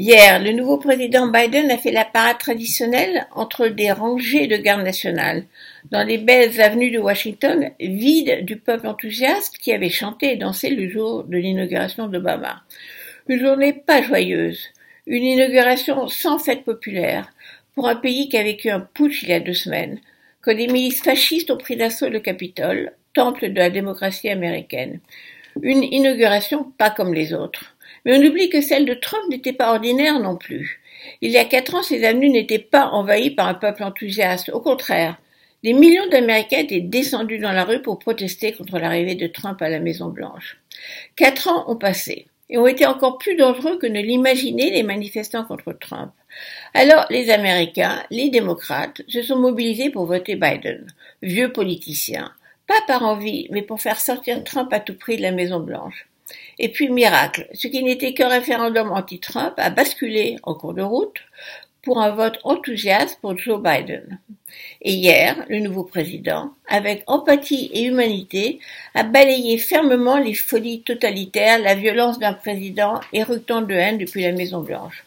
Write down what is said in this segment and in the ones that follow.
Hier, le nouveau président Biden a fait la parade traditionnelle entre des rangées de gardes nationales, dans les belles avenues de Washington, vides du peuple enthousiaste qui avait chanté et dansé le jour de l'inauguration d'Obama. Une journée pas joyeuse, une inauguration sans fête populaire, pour un pays qui a vécu un putsch il y a deux semaines, quand des milices fascistes ont pris d'assaut le Capitole, temple de la démocratie américaine. Une inauguration pas comme les autres. Mais on oublie que celle de Trump n'était pas ordinaire non plus. Il y a quatre ans, ces avenues n'étaient pas envahies par un peuple enthousiaste. Au contraire, des millions d'Américains étaient descendus dans la rue pour protester contre l'arrivée de Trump à la Maison Blanche. Quatre ans ont passé et ont été encore plus dangereux que ne l'imaginaient les manifestants contre Trump. Alors les Américains, les démocrates, se sont mobilisés pour voter Biden, vieux politicien, pas par envie, mais pour faire sortir Trump à tout prix de la Maison Blanche. Et puis miracle, ce qui n'était qu'un référendum anti-Trump a basculé en cours de route pour un vote enthousiaste pour Joe Biden. Et hier, le nouveau président, avec empathie et humanité, a balayé fermement les folies totalitaires, la violence d'un président éructant de haine depuis la Maison Blanche.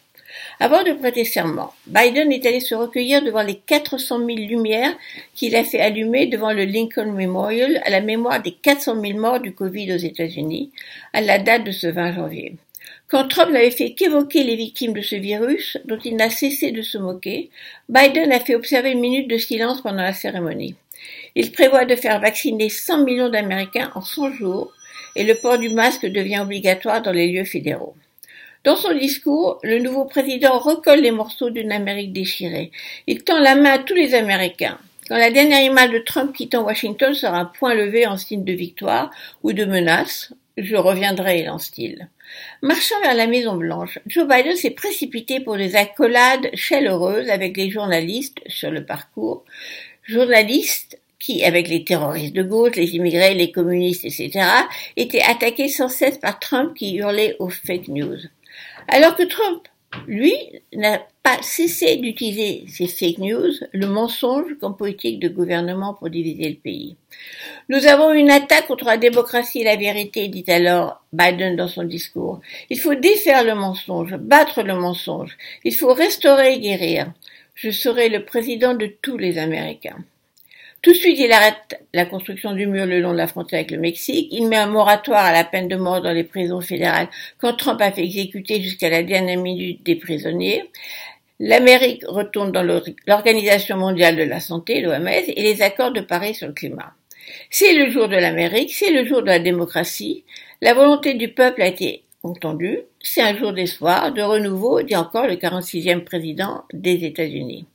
Avant de prêter serment, Biden est allé se recueillir devant les 400 000 lumières qu'il a fait allumer devant le Lincoln Memorial à la mémoire des 400 000 morts du Covid aux États-Unis, à la date de ce 20 janvier. Quand Trump n'avait fait qu'évoquer les victimes de ce virus, dont il n'a cessé de se moquer, Biden a fait observer une minute de silence pendant la cérémonie. Il prévoit de faire vacciner 100 millions d'Américains en 100 jours et le port du masque devient obligatoire dans les lieux fédéraux. Dans son discours, le nouveau président recolle les morceaux d'une Amérique déchirée. Il tend la main à tous les Américains. Quand la dernière image de Trump quittant Washington sera un point levé en signe de victoire ou de menace, je reviendrai, lance-t-il. Marchant vers la Maison Blanche, Joe Biden s'est précipité pour des accolades chaleureuses avec les journalistes sur le parcours. Journalistes qui, avec les terroristes de gauche, les immigrés, les communistes, etc., étaient attaqués sans cesse par Trump qui hurlait aux fake news. Alors que Trump, lui, n'a pas cessé d'utiliser ces fake news, le mensonge comme politique de gouvernement pour diviser le pays. Nous avons une attaque contre la démocratie et la vérité, dit alors Biden dans son discours. Il faut défaire le mensonge, battre le mensonge. Il faut restaurer et guérir. Je serai le président de tous les Américains. Tout de suite, il arrête la construction du mur le long de la frontière avec le Mexique. Il met un moratoire à la peine de mort dans les prisons fédérales quand Trump a fait exécuter jusqu'à la dernière minute des prisonniers. L'Amérique retourne dans l'Organisation mondiale de la santé, l'OMS, et les accords de Paris sur le climat. C'est le jour de l'Amérique, c'est le jour de la démocratie. La volonté du peuple a été entendue. C'est un jour d'espoir, de renouveau, dit encore le 46e président des États-Unis.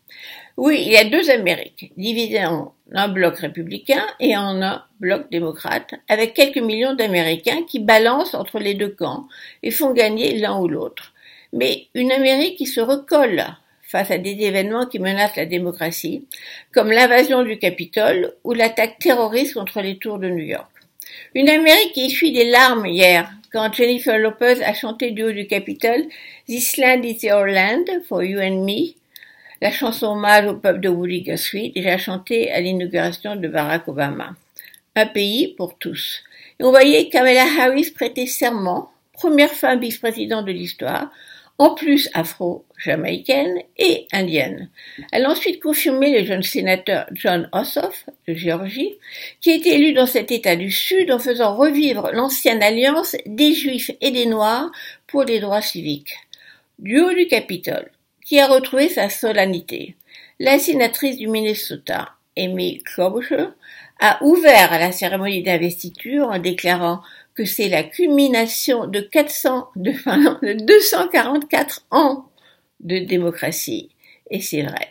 Oui, il y a deux Amériques, divisées en un bloc républicain et en un bloc démocrate, avec quelques millions d'Américains qui balancent entre les deux camps et font gagner l'un ou l'autre. Mais une Amérique qui se recolle face à des événements qui menacent la démocratie, comme l'invasion du Capitole ou l'attaque terroriste contre les tours de New York. Une Amérique qui essuie des larmes hier quand Jennifer Lopez a chanté du haut du Capitole This land is your land for you and me, la chanson hommage au peuple de Woody Guthrie, déjà chantée à l'inauguration de Barack Obama. Un pays pour tous. On voyait Kamala Harris prêter serment, première femme vice-présidente de l'histoire, en plus afro-jamaïcaine et indienne. Elle a ensuite confirmé le jeune sénateur John Ossoff de Géorgie, qui été élu dans cet État du Sud en faisant revivre l'ancienne alliance des Juifs et des Noirs pour les droits civiques. Du haut du Capitole, qui a retrouvé sa solennité. La sénatrice du Minnesota, Amy Klobuchar, a ouvert la cérémonie d'investiture en déclarant que c'est la culmination de 400, de, de 244 ans de démocratie. Et c'est vrai.